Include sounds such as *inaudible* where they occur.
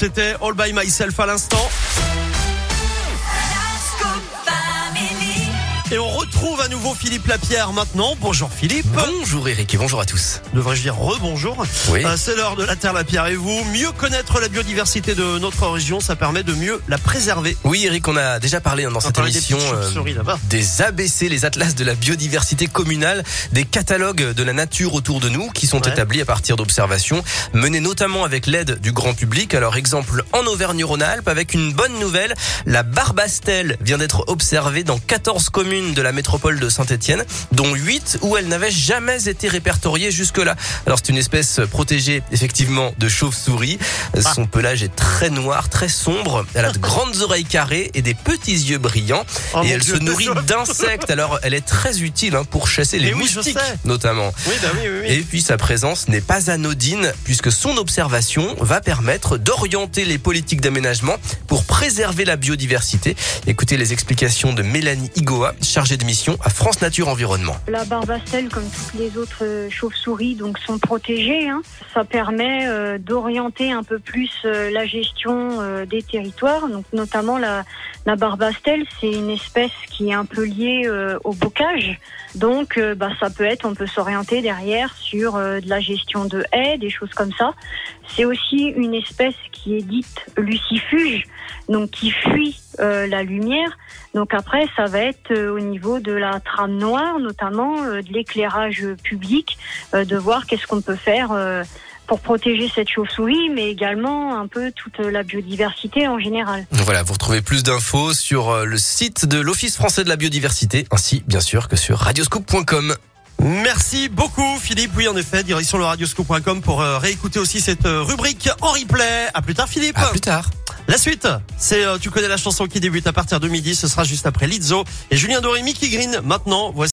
C'était All by Myself à l'instant. Et on retrouve nouveau Philippe Lapierre maintenant. Bonjour Philippe. Bonjour Eric et bonjour à tous. Devrais-je dire rebonjour Oui. Euh, C'est l'heure de la Terre Lapierre et vous. Mieux connaître la biodiversité de notre région, ça permet de mieux la préserver. Oui Eric, on a déjà parlé hein, dans cette des émission là-bas. des ABC, les atlas de la biodiversité communale, des catalogues de la nature autour de nous qui sont Ouais. établis à partir d'observations menées notamment avec l'aide du grand public. Alors exemple en Auvergne-Rhône-Alpes avec une bonne nouvelle, la barbastelle vient d'être observée dans 14 communes de la métropole de Saint-Étienne, dont 8 où elle n'avait jamais été répertoriée jusque-là. Alors c'est une espèce protégée effectivement de chauve-souris. Ah. Son pelage est très noir, très sombre. Elle a de *laughs* grandes oreilles carrées et des petits yeux brillants. Oh, et elle Dieu, se nourrit d'insectes. Alors elle est très utile hein, pour chasser les oui, je moustiques notamment. Oui, bah oui. Et puis sa présence n'est pas anodine puisque son observation va permettre d'orienter les politiques d'aménagement pour préserver la biodiversité. Écoutez les explications de Mélanie Igoa, chargée de mission à France Nature Environnement. La barbastelle, comme toutes les autres euh, chauves-souris, donc sont protégées. hein. Ça permet euh, d'orienter un peu plus euh, la gestion euh, des territoires. Donc notamment la, la barbastelle, c'est une espèce qui est un peu liée euh, au bocage. Donc bah, ça peut être, on peut s'orienter derrière sur de la gestion de haies, des choses comme ça. C'est aussi une espèce qui est dite lucifuge, donc qui fuit euh, la lumière. Donc après, ça va être euh, au niveau de la trame noire, notamment euh, de l'éclairage public, euh, de voir qu'est-ce qu'on peut faire euh, pour protéger cette chauve-souris, mais également un peu toute la biodiversité en général. Voilà, vous retrouvez plus d'infos sur le site de l'Office français de la biodiversité, ainsi bien sûr que sur radioscoop.com. Merci beaucoup Philippe. Oui, en effet, direction le radioscoop.com pour euh, réécouter aussi cette euh, rubrique en replay. À plus tard Philippe. À plus tard. La suite, c'est euh, tu connais la chanson qui débute à partir de midi, ce sera juste après Lizzo et Julien Doré, Mickey Green. Maintenant, voici